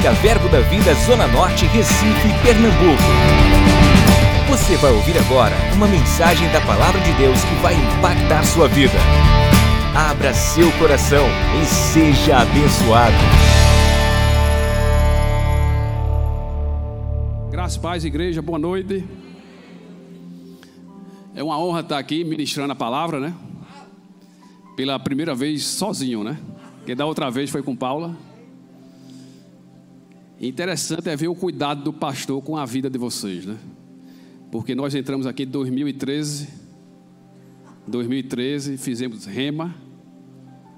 Música Verbo da Vida Zona Norte, Recife, Pernambuco. Você vai ouvir agora uma mensagem da Palavra de Deus que vai impactar sua vida. Abra seu coração e seja abençoado. Graças paz, igreja, boa noite. É uma honra estar aqui ministrando a palavra, né? Pela primeira vez sozinho, né? Porque da outra vez foi com Paula. Interessante é ver o cuidado do pastor com a vida de vocês, né? Porque nós entramos aqui em 2013, 2013, fizemos rema,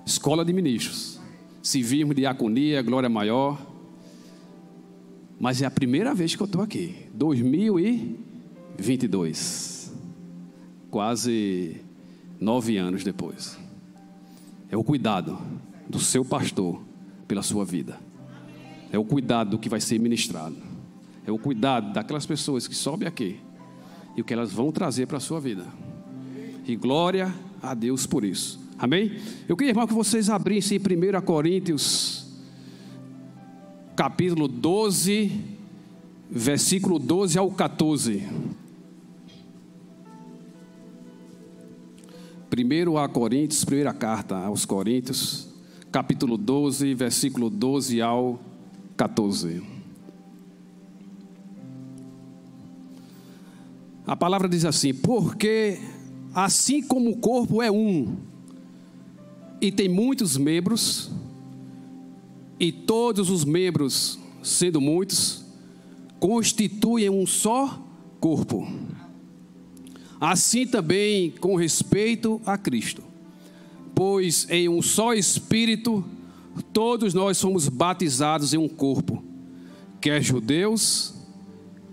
escola de ministros, civismo, diaconia, glória maior. Mas é a primeira vez que eu estou aqui, 2022, quase nove anos depois. É o cuidado do seu pastor pela sua vida. É o cuidado do que vai ser ministrado. É o cuidado daquelas pessoas que sobem aqui e o que elas vão trazer para a sua vida. E glória a Deus por isso. Amém? Eu queria, irmão, que vocês abrissem em 1 Coríntios, capítulo 12, versículo 12 ao 14. 1 a Coríntios, primeira carta aos Coríntios, capítulo 12, versículo 12 ao 14. 14. A palavra diz assim: Porque assim como o corpo é um, e tem muitos membros, e todos os membros, sendo muitos, constituem um só corpo. Assim também com respeito a Cristo. Pois em um só Espírito Todos nós somos batizados em um corpo, quer judeus,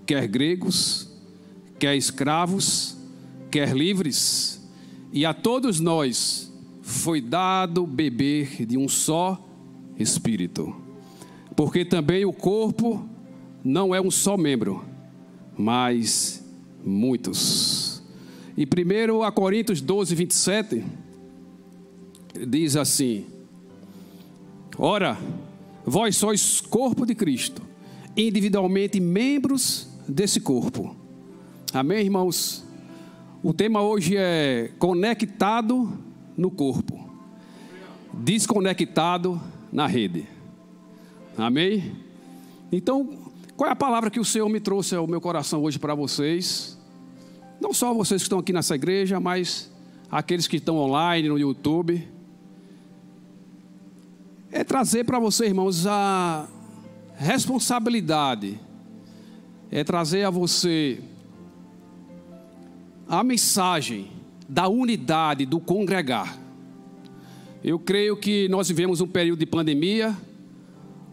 quer gregos, quer escravos, quer livres, e a todos nós foi dado beber de um só espírito. Porque também o corpo não é um só membro, mas muitos. E primeiro a Coríntios 12, 27 diz assim: Ora, vós sois corpo de Cristo, individualmente membros desse corpo. Amém, irmãos? O tema hoje é conectado no corpo, desconectado na rede. Amém? Então, qual é a palavra que o Senhor me trouxe ao meu coração hoje para vocês? Não só vocês que estão aqui nessa igreja, mas aqueles que estão online no YouTube é trazer para você, irmãos, a responsabilidade, é trazer a você a mensagem da unidade, do congregar. Eu creio que nós vivemos um período de pandemia,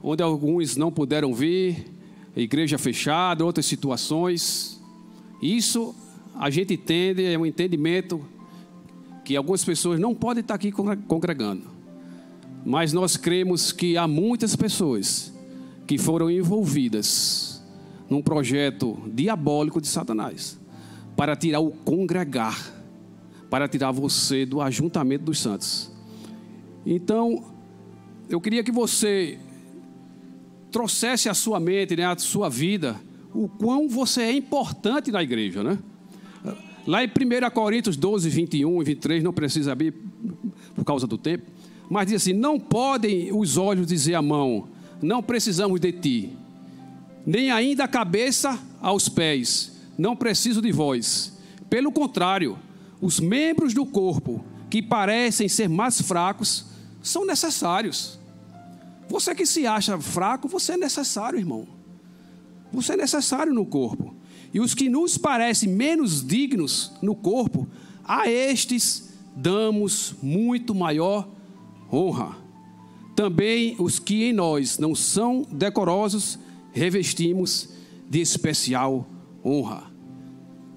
onde alguns não puderam vir, igreja fechada, outras situações. Isso a gente entende, é um entendimento que algumas pessoas não podem estar aqui congregando. Mas nós cremos que há muitas pessoas que foram envolvidas num projeto diabólico de Satanás para tirar o congregar, para tirar você do ajuntamento dos santos. Então, eu queria que você trouxesse à sua mente, né, à sua vida, o quão você é importante na igreja, né? Lá em 1 Coríntios 12, 21 e 23, não precisa abrir por causa do tempo. Mas diz assim: não podem os olhos dizer à mão, não precisamos de ti, nem ainda a cabeça aos pés, não preciso de vós. Pelo contrário, os membros do corpo que parecem ser mais fracos são necessários. Você que se acha fraco, você é necessário, irmão. Você é necessário no corpo. E os que nos parecem menos dignos no corpo, a estes damos muito maior honra. Também os que em nós não são decorosos, revestimos de especial honra.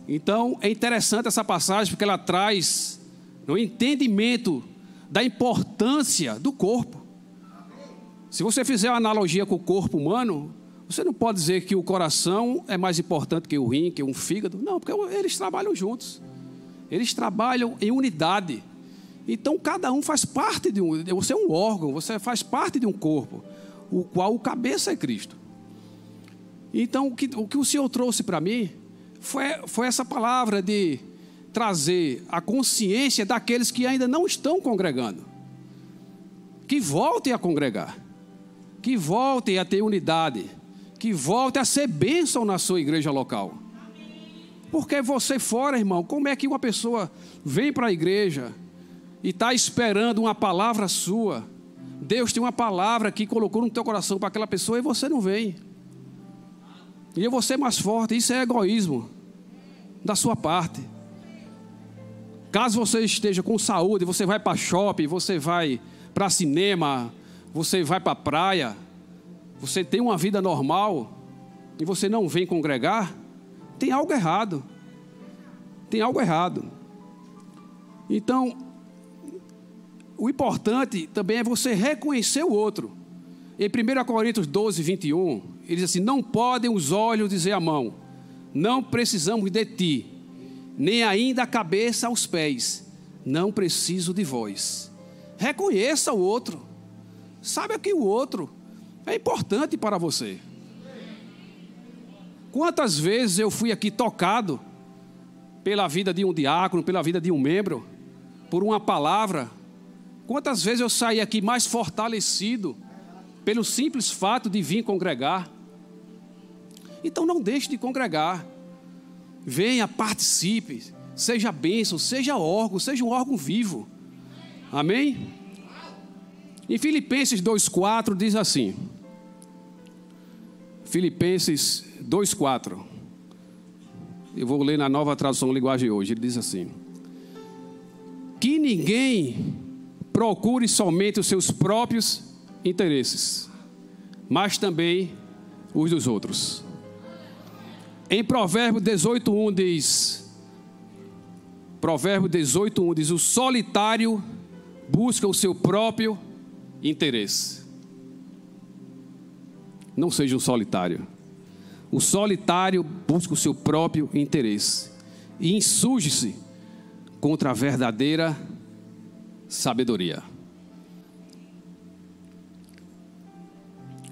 Então, é interessante essa passagem porque ela traz o entendimento da importância do corpo. Se você fizer uma analogia com o corpo humano, você não pode dizer que o coração é mais importante que o rim, que um fígado. Não, porque eles trabalham juntos. Eles trabalham em unidade. Então cada um faz parte de um. Você é um órgão, você faz parte de um corpo. o qual o cabeça é Cristo. Então, o que o, que o Senhor trouxe para mim foi, foi essa palavra de trazer a consciência daqueles que ainda não estão congregando. Que voltem a congregar, que voltem a ter unidade, que voltem a ser bênção na sua igreja local. Porque você fora, irmão, como é que uma pessoa vem para a igreja e está esperando uma palavra sua? Deus tem uma palavra que colocou no teu coração para aquela pessoa e você não vem. E eu vou ser mais forte. Isso é egoísmo da sua parte. Caso você esteja com saúde, você vai para shopping, você vai para cinema, você vai para praia, você tem uma vida normal e você não vem congregar, tem algo errado. Tem algo errado. Então, o importante também é você reconhecer o outro. Em 1 Coríntios 12, 21, ele diz assim: Não podem os olhos dizer à mão, não precisamos de ti, nem ainda a cabeça aos pés, não preciso de vós. Reconheça o outro, sabe que o outro é importante para você. Quantas vezes eu fui aqui tocado pela vida de um diácono, pela vida de um membro, por uma palavra? Quantas vezes eu saí aqui mais fortalecido pelo simples fato de vir congregar. Então não deixe de congregar. Venha, participe, seja bênção, seja órgão, seja um órgão vivo. Amém? Em Filipenses 2,4 diz assim. Filipenses 2,4. Eu vou ler na nova tradução linguagem hoje. Ele diz assim: Que ninguém procure somente os seus próprios interesses, mas também os dos outros. Em Provérbio 18:1 diz: Provérbio 18:1 diz: "O solitário busca o seu próprio interesse". Não seja um solitário. O solitário busca o seu próprio interesse e insurge-se contra a verdadeira sabedoria.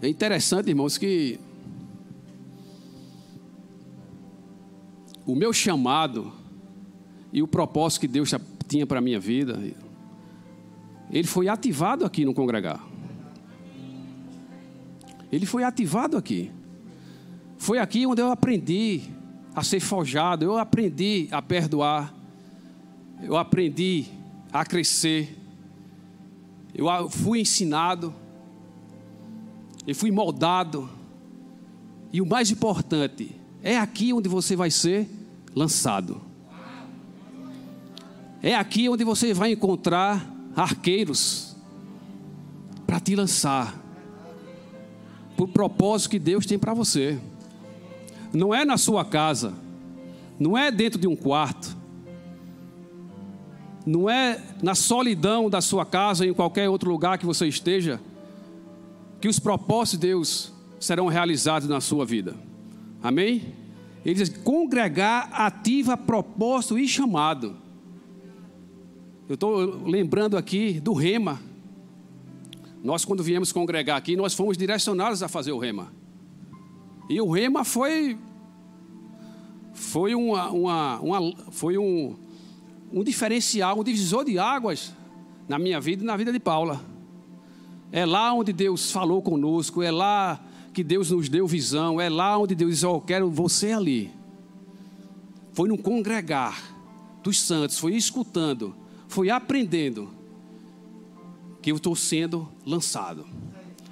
É interessante, irmãos, que o meu chamado e o propósito que Deus tinha para a minha vida, ele foi ativado aqui no congregar. Ele foi ativado aqui. Foi aqui onde eu aprendi a ser forjado, eu aprendi a perdoar, eu aprendi a crescer, eu fui ensinado eu fui moldado. E o mais importante, é aqui onde você vai ser lançado. É aqui onde você vai encontrar arqueiros para te lançar. Por propósito que Deus tem para você. Não é na sua casa, não é dentro de um quarto, não é na solidão da sua casa, em qualquer outro lugar que você esteja que os propósitos de Deus serão realizados na sua vida. Amém? Ele diz: congregar ativa propósito e chamado. Eu estou lembrando aqui do rema. Nós, quando viemos congregar aqui, nós fomos direcionados a fazer o rema. E o rema foi foi uma, uma, uma foi um, um diferencial, um divisor de águas na minha vida e na vida de Paula. É lá onde Deus falou conosco, é lá que Deus nos deu visão, é lá onde Deus disse: oh, Eu quero você ali. Foi no congregar dos santos, foi escutando, foi aprendendo, que eu estou sendo lançado.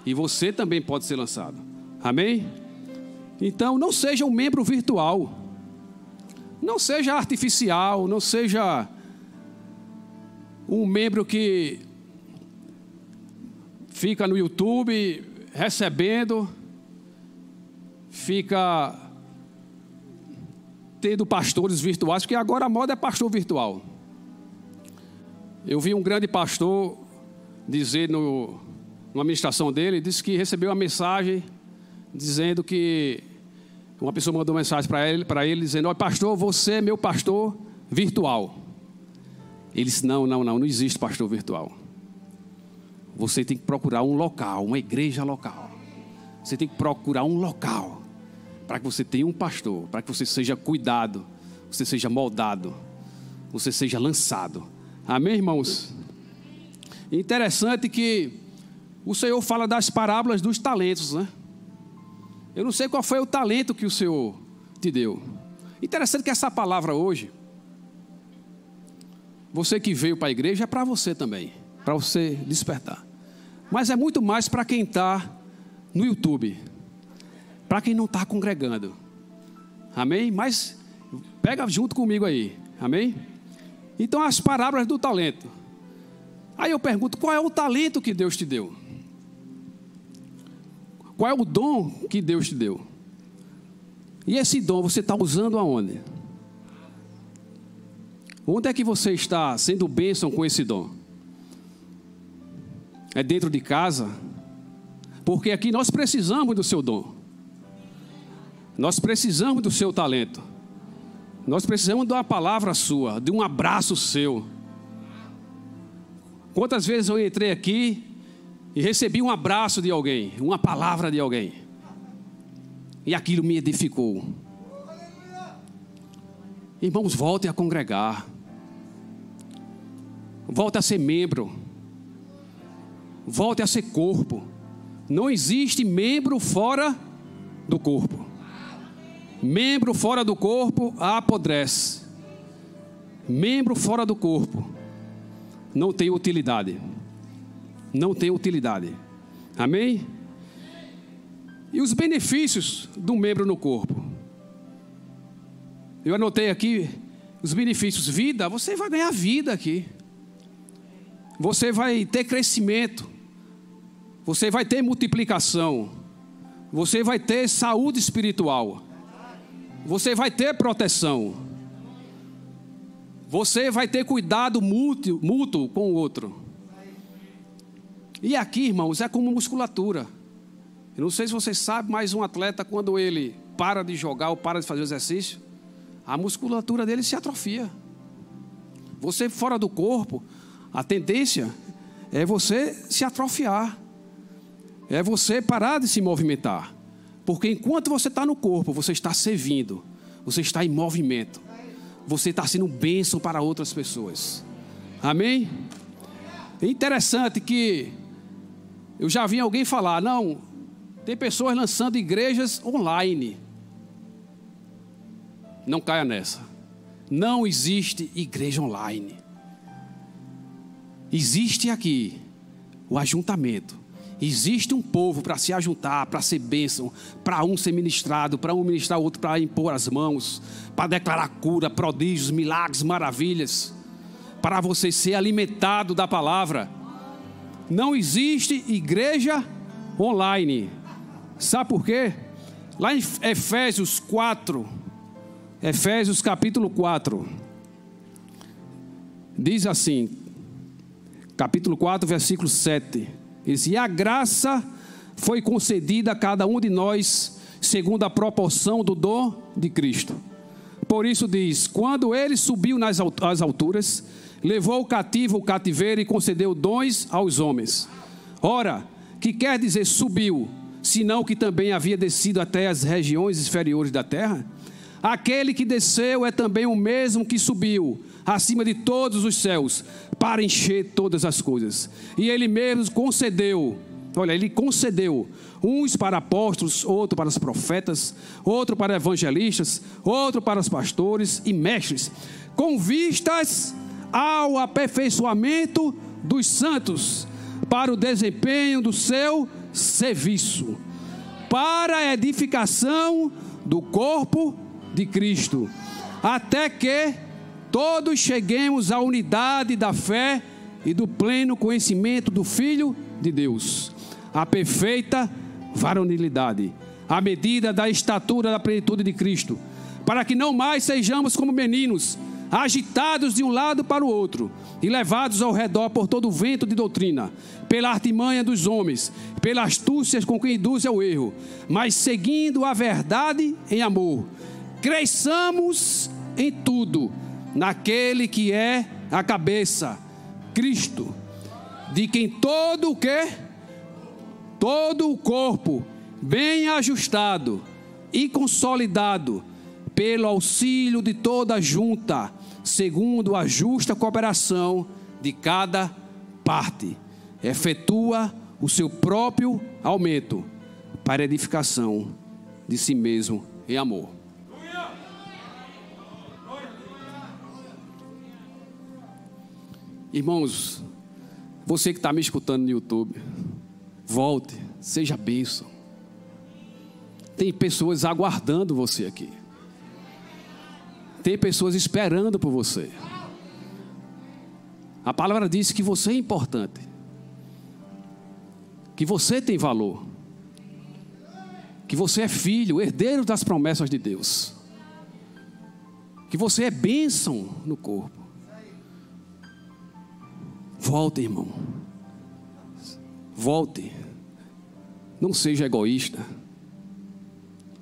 E você também pode ser lançado. Amém? Então, não seja um membro virtual, não seja artificial, não seja um membro que fica no YouTube recebendo, fica tendo pastores virtuais, porque agora a moda é pastor virtual. Eu vi um grande pastor dizer no, numa administração dele, disse que recebeu uma mensagem dizendo que uma pessoa mandou mensagem para ele, ele dizendo: "Olha, pastor, você é meu pastor virtual". Ele disse: "Não, não, não, não existe pastor virtual". Você tem que procurar um local, uma igreja local. Você tem que procurar um local para que você tenha um pastor, para que você seja cuidado, você seja moldado, você seja lançado. Amém, irmãos? Interessante que o Senhor fala das parábolas dos talentos, né? Eu não sei qual foi o talento que o Senhor te deu. Interessante que essa palavra hoje, você que veio para a igreja, é para você também, para você despertar. Mas é muito mais para quem está no YouTube, para quem não está congregando. Amém? Mas pega junto comigo aí. Amém? Então, as parábolas do talento. Aí eu pergunto: qual é o talento que Deus te deu? Qual é o dom que Deus te deu? E esse dom você está usando aonde? Onde é que você está sendo bênção com esse dom? É dentro de casa? Porque aqui nós precisamos do seu dom. Nós precisamos do seu talento. Nós precisamos de uma palavra sua, de um abraço seu. Quantas vezes eu entrei aqui e recebi um abraço de alguém, uma palavra de alguém, e aquilo me edificou. Irmãos, voltem a congregar, volte a ser membro, volte a ser corpo. Não existe membro fora do corpo. Membro fora do corpo apodrece. Membro fora do corpo não tem utilidade. Não tem utilidade. Amém? E os benefícios do membro no corpo? Eu anotei aqui os benefícios. Vida, você vai ganhar vida aqui. Você vai ter crescimento. Você vai ter multiplicação. Você vai ter saúde espiritual. Você vai ter proteção. Você vai ter cuidado mútuo, mútuo com o outro. E aqui, irmãos, é como musculatura. Eu não sei se vocês sabem, mas um atleta, quando ele para de jogar ou para de fazer exercício, a musculatura dele se atrofia. Você fora do corpo, a tendência é você se atrofiar, é você parar de se movimentar. Porque enquanto você está no corpo, você está servindo, você está em movimento, você está sendo bênção para outras pessoas. Amém? É interessante que eu já vi alguém falar, não, tem pessoas lançando igrejas online. Não caia nessa. Não existe igreja online. Existe aqui o ajuntamento Existe um povo para se ajuntar, para ser bênção, para um ser ministrado, para um ministrar outro, para impor as mãos, para declarar cura, prodígios, milagres, maravilhas, para você ser alimentado da palavra. Não existe igreja online. Sabe por quê? Lá em Efésios 4, Efésios capítulo 4, diz assim, capítulo 4, versículo 7. Ele diz: E a graça foi concedida a cada um de nós, segundo a proporção do dom de Cristo. Por isso diz: Quando ele subiu nas alturas, levou o cativo o cativeiro e concedeu dons aos homens. Ora, que quer dizer subiu, senão que também havia descido até as regiões inferiores da terra? Aquele que desceu é também o mesmo que subiu acima de todos os céus para encher todas as coisas. E ele mesmo concedeu, olha, ele concedeu uns para apóstolos, outro para os profetas, outro para evangelistas, outro para os pastores e mestres, com vistas ao aperfeiçoamento dos santos, para o desempenho do seu serviço, para a edificação do corpo de Cristo, até que todos cheguemos à unidade da fé e do pleno conhecimento do Filho de Deus, a perfeita varonilidade, à medida da estatura da plenitude de Cristo, para que não mais sejamos como meninos, agitados de um lado para o outro e levados ao redor por todo o vento de doutrina, pela artimanha dos homens, pelas astúcias com que induz ao erro, mas seguindo a verdade em amor, cresçamos em tudo naquele que é a cabeça, Cristo, de quem todo o que? Todo o corpo, bem ajustado e consolidado pelo auxílio de toda a junta, segundo a justa cooperação de cada parte, efetua o seu próprio aumento para edificação de si mesmo em amor. Irmãos, você que está me escutando no YouTube, volte, seja bênção. Tem pessoas aguardando você aqui. Tem pessoas esperando por você. A palavra diz que você é importante. Que você tem valor. Que você é filho, herdeiro das promessas de Deus. Que você é bênção no corpo. Volte, irmão. Volte. Não seja egoísta.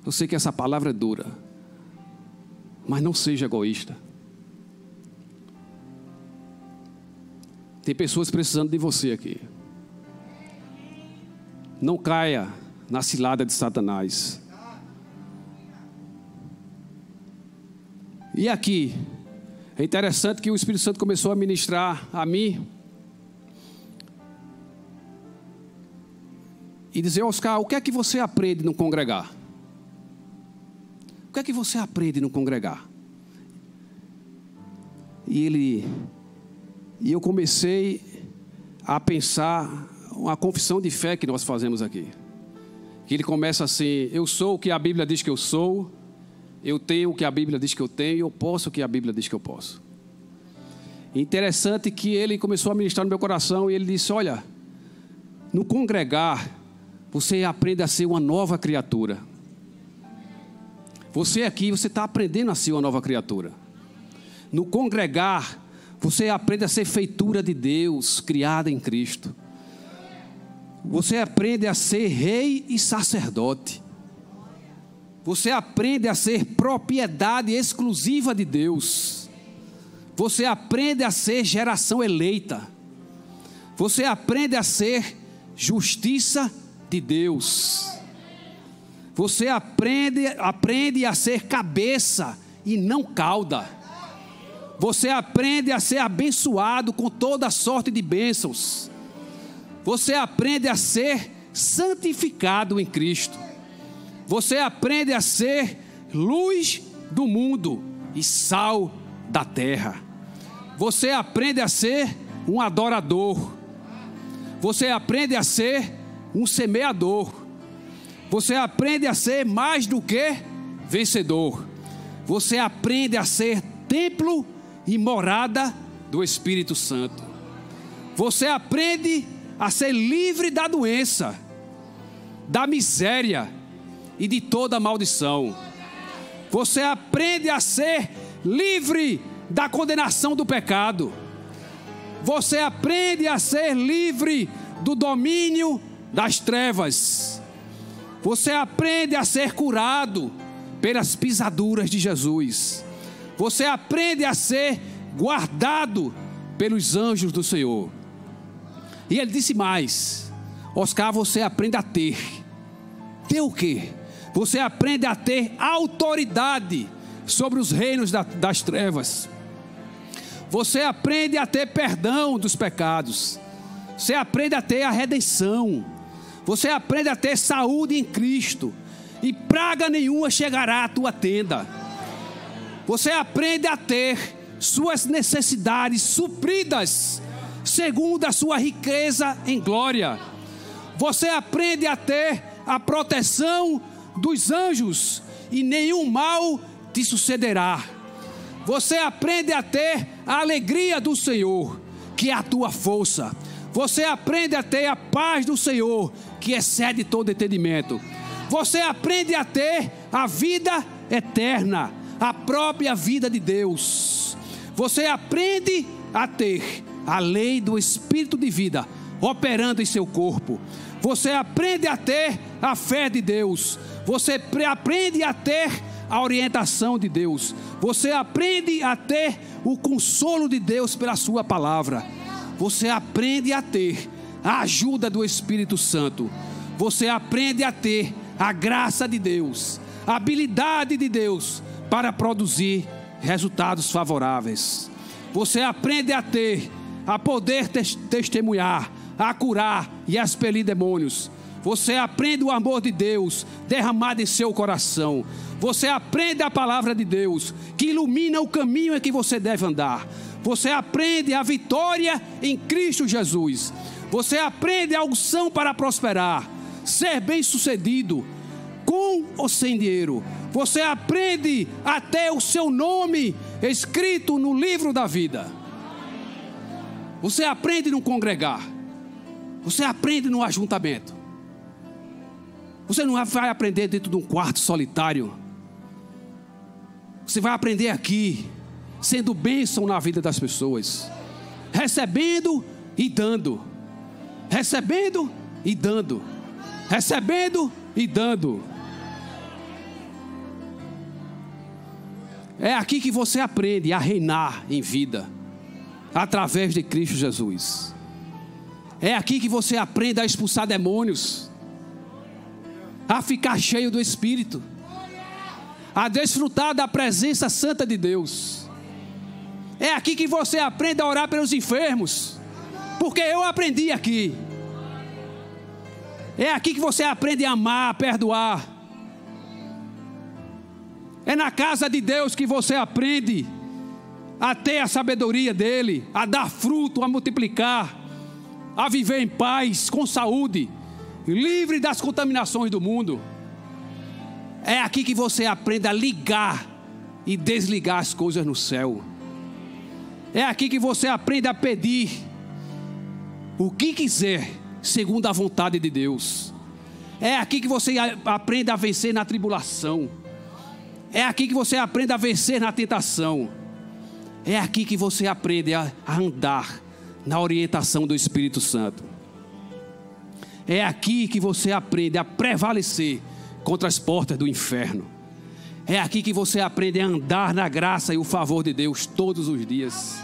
Eu sei que essa palavra é dura, mas não seja egoísta. Tem pessoas precisando de você aqui. Não caia na cilada de Satanás. E aqui, é interessante que o Espírito Santo começou a ministrar a mim e dizer, Oscar, o que é que você aprende no congregar? Que é que você aprende no congregar? E ele e eu comecei a pensar uma confissão de fé que nós fazemos aqui. Que ele começa assim: eu sou o que a Bíblia diz que eu sou, eu tenho o que a Bíblia diz que eu tenho, eu posso o que a Bíblia diz que eu posso. Interessante que ele começou a ministrar no meu coração e ele disse: Olha, no congregar, você aprende a ser uma nova criatura. Você aqui, você está aprendendo a ser uma nova criatura. No congregar, você aprende a ser feitura de Deus, criada em Cristo. Você aprende a ser rei e sacerdote. Você aprende a ser propriedade exclusiva de Deus. Você aprende a ser geração eleita. Você aprende a ser justiça de Deus. Você aprende, aprende a ser cabeça e não cauda. Você aprende a ser abençoado com toda sorte de bênçãos. Você aprende a ser santificado em Cristo. Você aprende a ser luz do mundo e sal da terra. Você aprende a ser um adorador. Você aprende a ser um semeador. Você aprende a ser mais do que vencedor. Você aprende a ser templo e morada do Espírito Santo. Você aprende a ser livre da doença, da miséria e de toda maldição. Você aprende a ser livre da condenação do pecado. Você aprende a ser livre do domínio das trevas. Você aprende a ser curado pelas pisaduras de Jesus. Você aprende a ser guardado pelos anjos do Senhor. E ele disse mais: Oscar, você aprende a ter. Ter o quê? Você aprende a ter autoridade sobre os reinos das trevas. Você aprende a ter perdão dos pecados. Você aprende a ter a redenção. Você aprende a ter saúde em Cristo, e praga nenhuma chegará à tua tenda. Você aprende a ter suas necessidades supridas, segundo a sua riqueza em glória. Você aprende a ter a proteção dos anjos, e nenhum mal te sucederá. Você aprende a ter a alegria do Senhor, que é a tua força. Você aprende a ter a paz do Senhor, que excede todo entendimento. Você aprende a ter a vida eterna, a própria vida de Deus. Você aprende a ter a lei do Espírito de vida operando em seu corpo. Você aprende a ter a fé de Deus. Você aprende a ter a orientação de Deus. Você aprende a ter o consolo de Deus pela Sua palavra. Você aprende a ter a ajuda do Espírito Santo. Você aprende a ter a graça de Deus, a habilidade de Deus para produzir resultados favoráveis. Você aprende a ter, a poder testemunhar, a curar e a expelir demônios. Você aprende o amor de Deus derramado em seu coração. Você aprende a palavra de Deus que ilumina o caminho em que você deve andar. Você aprende a vitória em Cristo Jesus. Você aprende a unção para prosperar, ser bem-sucedido, com ou sem dinheiro. Você aprende até o seu nome escrito no livro da vida. Você aprende no congregar. Você aprende no ajuntamento. Você não vai aprender dentro de um quarto solitário. Você vai aprender aqui, sendo bênção na vida das pessoas, recebendo e dando, recebendo e dando, recebendo e dando. É aqui que você aprende a reinar em vida, através de Cristo Jesus. É aqui que você aprende a expulsar demônios, a ficar cheio do Espírito, a desfrutar da presença santa de Deus. É aqui que você aprende a orar pelos enfermos, porque eu aprendi aqui. É aqui que você aprende a amar, a perdoar. É na casa de Deus que você aprende a ter a sabedoria dele, a dar fruto, a multiplicar, a viver em paz, com saúde, livre das contaminações do mundo. É aqui que você aprende a ligar e desligar as coisas no céu. É aqui que você aprende a pedir o que quiser, segundo a vontade de Deus. É aqui que você aprende a vencer na tribulação. É aqui que você aprende a vencer na tentação. É aqui que você aprende a, andar na orientação do Espírito Santo. É aqui que você aprende a prevalecer contra as portas do inferno. É aqui que você aprende a andar na graça e o favor de Deus todos os dias.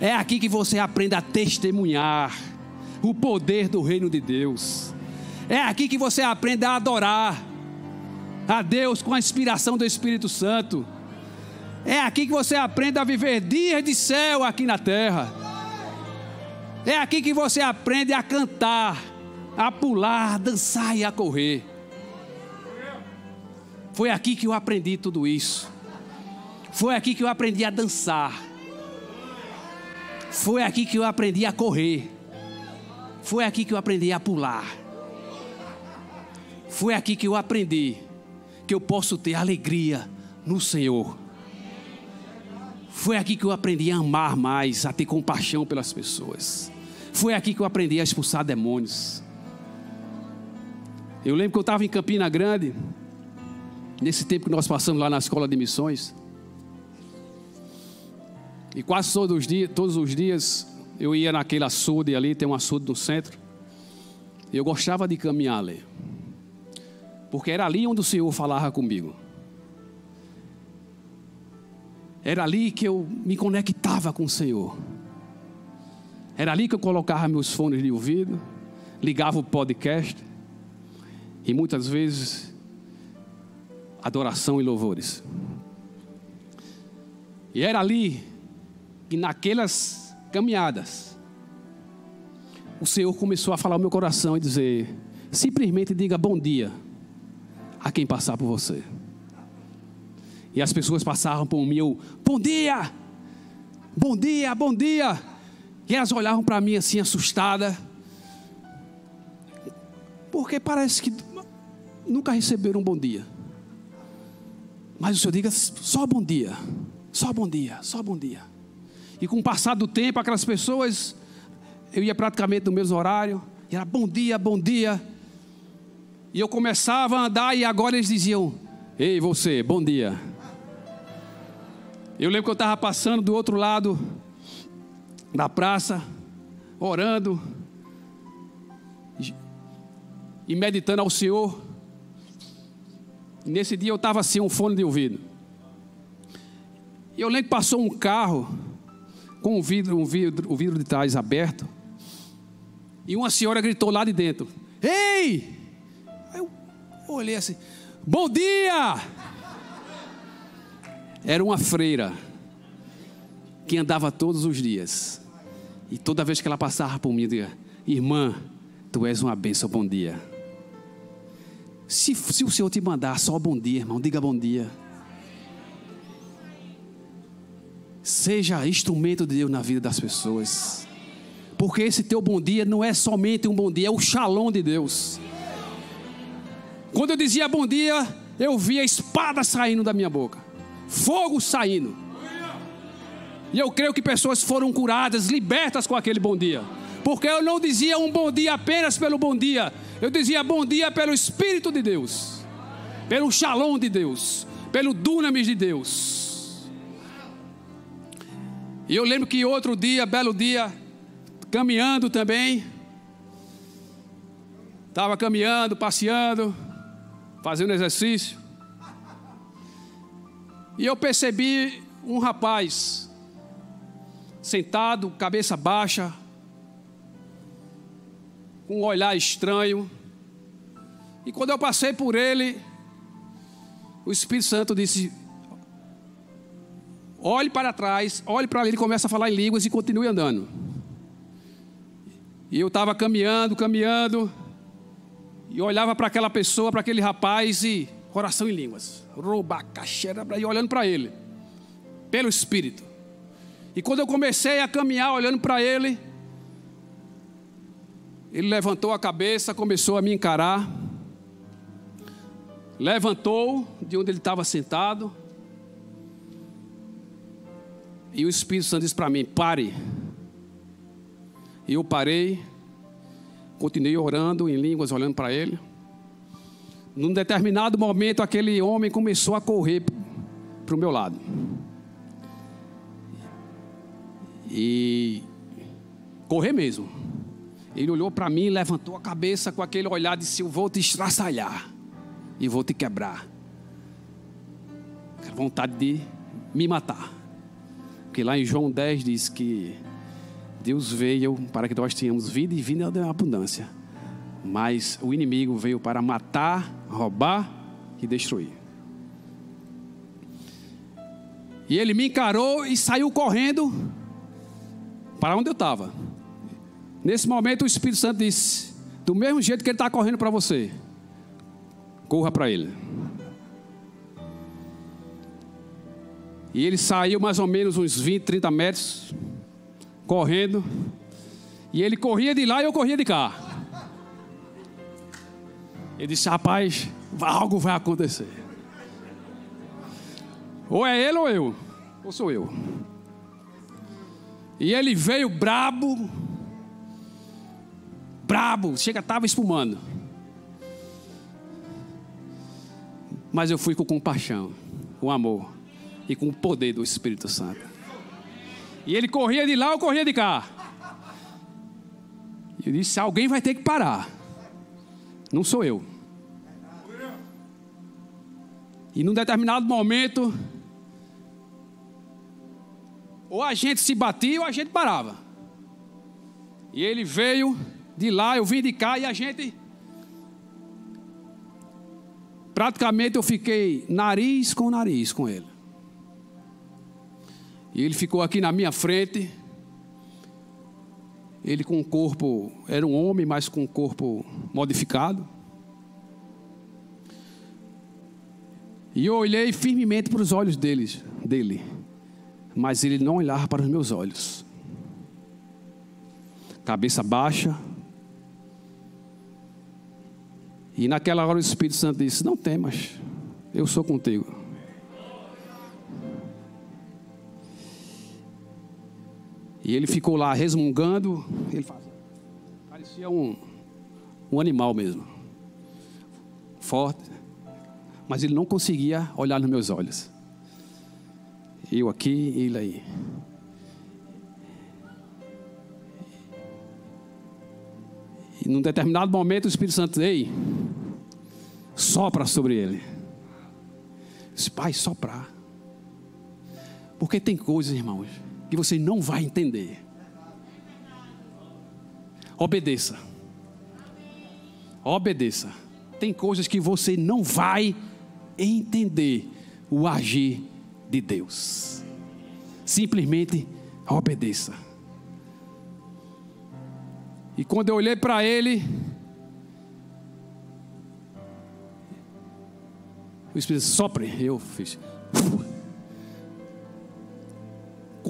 É aqui que você aprende a testemunhar o poder do reino de Deus. É aqui que você aprende a adorar a Deus com a inspiração do Espírito Santo. É aqui que você aprende a viver dias de céu aqui na terra. É aqui que você aprende a cantar, a pular, a dançar e a correr. Foi aqui que eu aprendi tudo isso. Foi aqui que eu aprendi a dançar. Foi aqui que eu aprendi a correr. Foi aqui que eu aprendi a pular. Foi aqui que eu aprendi que eu posso ter alegria no Senhor. Foi aqui que eu aprendi a amar mais, a ter compaixão pelas pessoas. Foi aqui que eu aprendi a expulsar demônios. Eu lembro que eu estava em Campina Grande, nesse tempo que nós passamos lá na escola de missões. E quase todos os dias, todos os dias eu ia naquele açude ali, tem um açude no centro. E eu gostava de caminhar ali porque era ali onde o Senhor falava comigo. Era ali que eu me conectava com o Senhor. Era ali que eu colocava meus fones de ouvido, ligava o podcast e muitas vezes adoração e louvores. E era ali que naquelas caminhadas o Senhor começou a falar ao meu coração e dizer: simplesmente diga bom dia a quem passar por você. E as pessoas passavam por mim, bom dia, bom dia, bom dia. E elas olhavam para mim assim, assustada, porque parece que nunca receberam um bom dia. Mas o Senhor diga só bom dia, só bom dia, só bom dia. E com o passar do tempo, aquelas pessoas, eu ia praticamente no mesmo horário, e era bom dia, bom dia. E eu começava a andar e agora eles diziam: Ei, você, bom dia. Eu lembro que eu estava passando do outro lado da praça, orando e meditando ao Senhor. Nesse dia eu estava assim, um fone de ouvido. E eu lembro que passou um carro com o vidro, um vidro, o vidro de trás aberto. E uma senhora gritou lá de dentro: Ei! Olhei assim, bom dia! Era uma freira que andava todos os dias. E toda vez que ela passava por mim, eu dizia, irmã, tu és uma bênção, bom dia. Se, se o Senhor te mandar só bom dia, irmão, diga bom dia. Seja instrumento de Deus na vida das pessoas. Porque esse teu bom dia não é somente um bom dia, é o shalom de Deus. Quando eu dizia bom dia, eu via espada saindo da minha boca, fogo saindo. E eu creio que pessoas foram curadas, libertas com aquele bom dia. Porque eu não dizia um bom dia apenas pelo bom dia, eu dizia bom dia pelo Espírito de Deus, pelo shalom de Deus, pelo dunamis de Deus. E eu lembro que outro dia, belo dia, caminhando também, estava caminhando, passeando, fazendo exercício, e eu percebi um rapaz sentado, cabeça baixa, com um olhar estranho. E quando eu passei por ele, o Espírito Santo disse: olhe para trás, olhe para ele, começa a falar em línguas e continue andando. E eu estava caminhando, caminhando, e olhava para aquela pessoa, para aquele rapaz, e coração em línguas, roubacaxera, e olhando para ele, pelo Espírito. E quando eu comecei a caminhar olhando para ele, ele levantou a cabeça, começou a me encarar. Levantou de onde ele estava sentado. E o Espírito Santo disse para mim: pare. E eu parei, continuei orando em línguas, olhando para ele. Num determinado momento, aquele homem começou a correr para o meu lado. E correr mesmo. Ele olhou para mim, levantou a cabeça com aquele olhar e disse: Eu vou te estraçalhar e vou te quebrar. Aquela vontade de me matar. Porque lá em João 10 diz que Deus veio para que nós tenhamos vida e vida em abundância. Mas o inimigo veio para matar, roubar e destruir. E ele me encarou e saiu correndo para onde eu estava. Nesse momento o Espírito Santo disse: do mesmo jeito que ele está correndo para você, corra para ele. E ele saiu mais ou menos uns 20, 30 metros, correndo. E ele corria de lá e eu corria de cá. Ele disse: Rapaz, algo vai acontecer. Ou é ele ou eu, ou sou eu. E ele veio brabo, brabo, chega, estava espumando. Mas eu fui com compaixão, com amor e com o poder do Espírito Santo. E ele corria de lá, eu corria de cá. E eu disse: alguém vai ter que parar. Não sou eu. E num determinado momento, ou a gente se batia ou a gente parava. E ele veio de lá, eu vim de cá e a gente. Praticamente eu fiquei nariz com nariz com ele. E ele ficou aqui na minha frente. Ele com o corpo, era um homem, mas com o corpo modificado. E eu olhei firmemente para os olhos deles, dele mas ele não olhava para os meus olhos. Cabeça baixa. E naquela hora o Espírito Santo disse: Não temas, eu sou contigo. E ele ficou lá resmungando. Ele parecia um, um animal mesmo. Forte. Mas ele não conseguia olhar nos meus olhos. Eu aqui e ele aí. E num determinado momento o Espírito Santo, ei, sopra sobre ele. Disse, pai, soprar. Porque tem coisas, irmãos, que você não vai entender. Obedeça. Obedeça. tem coisas que você não vai entender o agir de Deus. Simplesmente obedeça. E quando eu olhei para ele, o Espírito sopre, eu fiz.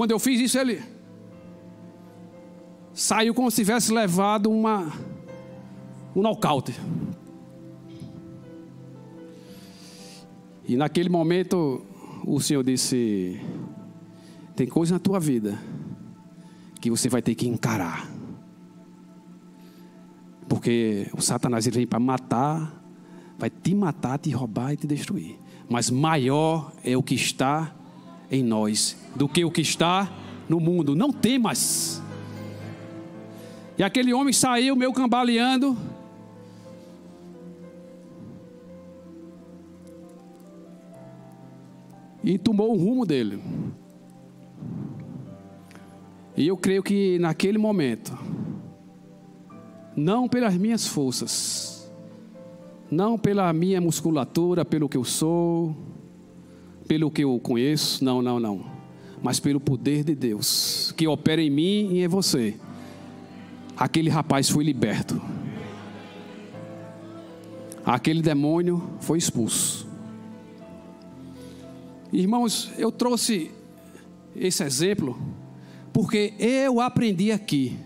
Quando eu fiz isso, ele saiu como se tivesse levado uma um nocaute. E naquele momento o Senhor disse: Tem coisa na tua vida que você vai ter que encarar. Porque o Satanás ele vem para matar, vai te matar, te roubar e te destruir. Mas maior é o que está em nós do que o que está no mundo. Não temas. E aquele homem saiu meio cambaleando. E tomou o rumo dele. E eu creio que naquele momento, não pelas minhas forças, não pela minha musculatura, pelo que eu sou, pelo que eu conheço, não, não, não, mas pelo poder de Deus que opera em mim e em você. Aquele rapaz foi liberto. Aquele demônio foi expulso. Irmãos, eu trouxe esse exemplo porque eu aprendi aqui.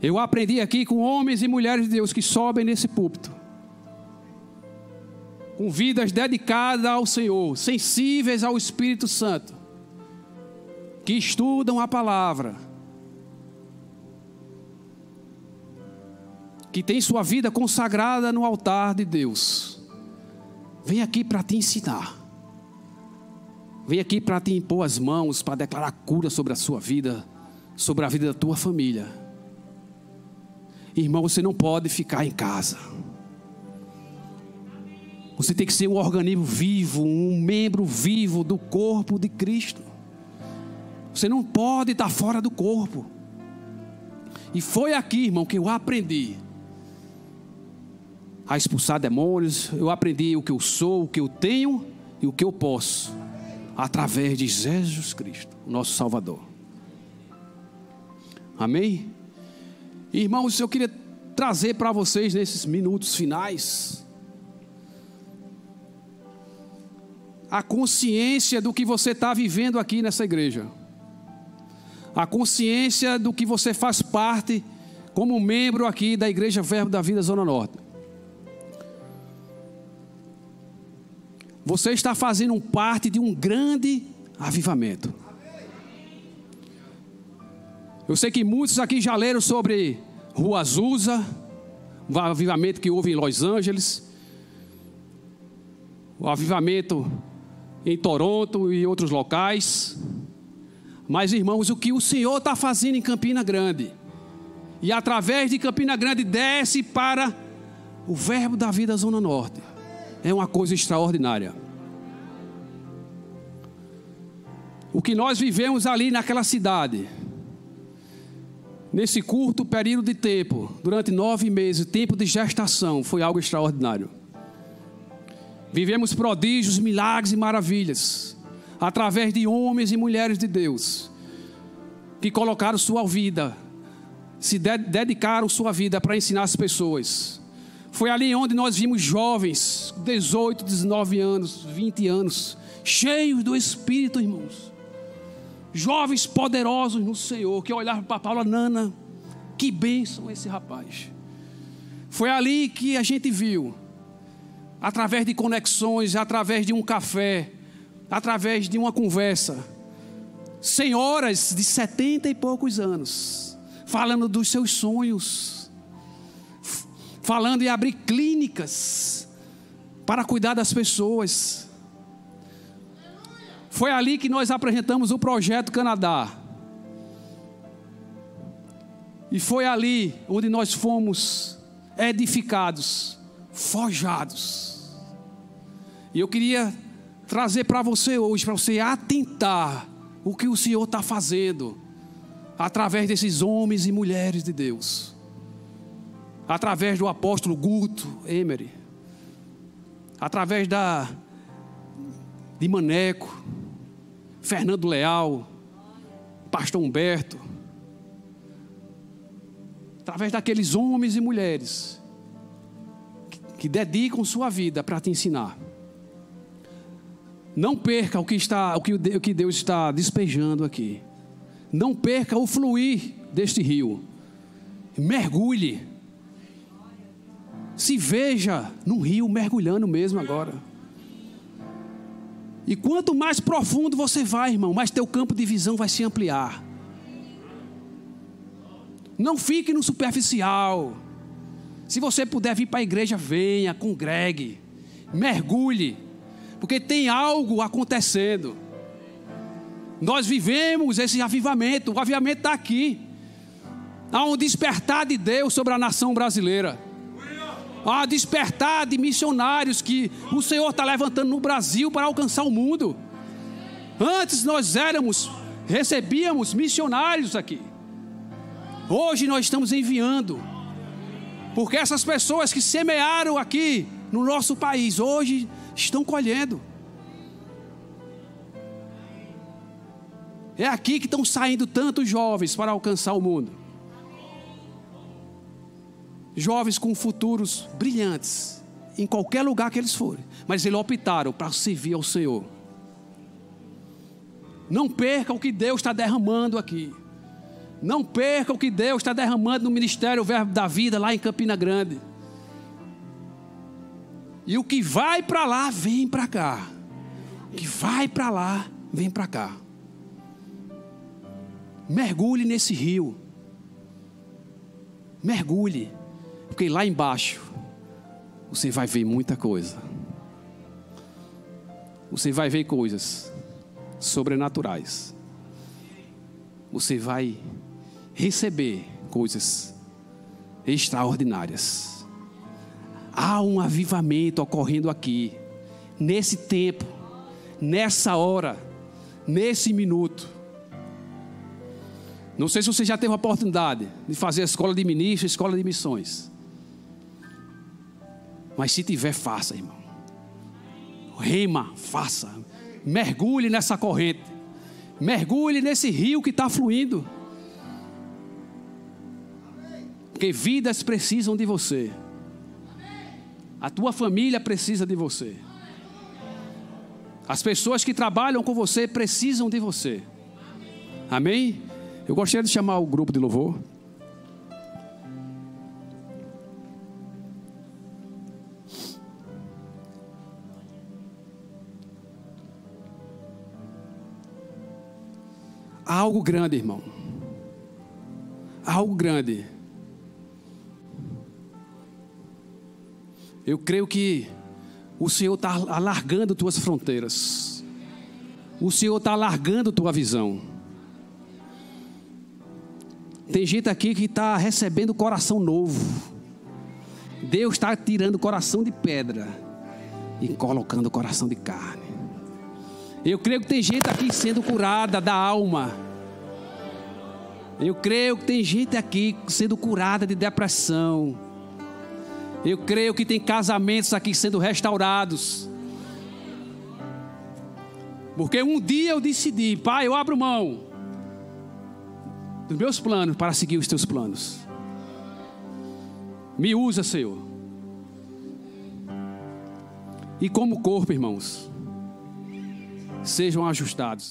Eu aprendi aqui com homens e mulheres de Deus que sobem nesse púlpito, com vidas dedicadas ao Senhor, sensíveis ao Espírito Santo, que estudam a palavra, que tem sua vida consagrada no altar de Deus. Vem aqui para te ensinar. Vem aqui para te impor as mãos, para declarar cura sobre a sua vida, sobre a vida da tua família. Irmão, você não pode ficar em casa. Você tem que ser um organismo vivo, um membro vivo do corpo de Cristo. Você não pode estar fora do corpo. E foi aqui, irmão, que eu aprendi a expulsar demônios. Eu aprendi o que eu sou, o que eu tenho e o que eu posso através de Jesus Cristo, nosso Salvador. Amém? Irmãos, eu queria trazer para vocês nesses minutos finais a consciência do que você está vivendo aqui nessa igreja, a consciência do que você faz parte como membro aqui da Igreja Verbo da Vida Zona Norte. Você está fazendo parte de um grande avivamento. Eu sei que muitos aqui já leram sobre Rua Azusa, o avivamento que houve em Los Angeles, o avivamento em Toronto e outros locais. Mas, irmãos, o que o Senhor está fazendo em Campina Grande, e através de Campina Grande desce para o Verbo da Vida Zona Norte é uma coisa extraordinária. O que nós vivemos ali naquela cidade, nesse curto período de tempo, durante nove meses, tempo de gestação, foi algo extraordinário. Vivemos prodígios, milagres e maravilhas, através de homens e mulheres de Deus, que colocaram sua vida, se dedicaram sua vida para ensinar as pessoas foi ali onde nós vimos jovens, 18, 19 anos, 20 anos, cheios do Espírito, irmãos. Jovens poderosos no Senhor, que olhavam para Paulo, Nana, que bênção esse rapaz. Foi ali que a gente viu, através de conexões, através de um café, através de uma conversa, senhoras de setenta e poucos anos, falando dos seus sonhos, falando em abrir clínicas para cuidar das pessoas. Foi ali que nós apresentamos o projeto Canadá. E foi ali onde nós fomos edificados, forjados. E eu queria trazer para você hoje, para você atentar o que o Senhor está fazendo através desses homens e mulheres de Deus. Através do apóstolo Guto Emery, através da de Maneco, Fernando Leal, Pastor Humberto, através daqueles homens e mulheres que, dedicam sua vida para te ensinar. Não perca o que, está, o, que, o que Deus está despejando aqui. Não perca o fluir deste rio. Mergulhe. Se veja no rio mergulhando mesmo agora. E quanto mais profundo você vai, irmão, mais teu campo de visão vai se ampliar. Não fique no superficial. Se você puder vir para a igreja, venha, congregue, mergulhe porque tem algo acontecendo. Nós vivemos esse avivamento, o avivamento está aqui. Há um despertar de Deus sobre a nação brasileira. Há um despertar de missionários que o Senhor está levantando no Brasil para alcançar o mundo. Antes nós éramos, recebíamos missionários aqui. Hoje nós estamos enviando. Porque essas pessoas que semearam aqui no nosso país, hoje estão colhendo. É aqui que estão saindo tantos jovens para alcançar o mundo. Jovens com futuros brilhantes, em qualquer lugar que eles forem. Mas eles optaram para servir ao Senhor. Não perca o que Deus está derramando aqui. Não perca o que Deus está derramando no Ministério Verbo da Vida lá em Campina Grande. E o que vai para lá, vem para cá. O que vai para lá, vem para cá. Mergulhe nesse rio. Mergulhe. Porque lá embaixo você vai ver muita coisa. Você vai ver coisas sobrenaturais. Você vai receber coisas extraordinárias. Há um avivamento ocorrendo aqui, nesse tempo, nessa hora, nesse minuto. Não sei se você já teve a oportunidade de fazer a escola de ministros, escola de missões. Mas se tiver, faça, irmão. Rema, faça. Mergulhe nessa corrente. Mergulhe nesse rio que está fluindo. Porque vidas precisam de você. A tua família precisa de você. As pessoas que trabalham com você precisam de você. Amém? Eu gostaria de chamar o grupo de louvor. Há algo grande, irmão. Há algo grande Eu creio que o Senhor está alargando tuas fronteiras. O Senhor está alargando tua visão. Tem gente aqui que está recebendo coração novo. Deus está tirando coração de pedra e colocando coração de carne. Eu creio que tem gente aqui sendo curada da alma. Eu creio que tem gente aqui sendo curada de depressão eu creio que tem casamentos aqui sendo restaurados. Porque um dia eu decidi, pai, eu abro mão dos meus planos para seguir os teus planos. Me usa, Senhor. E como corpo, irmãos, sejam ajustados.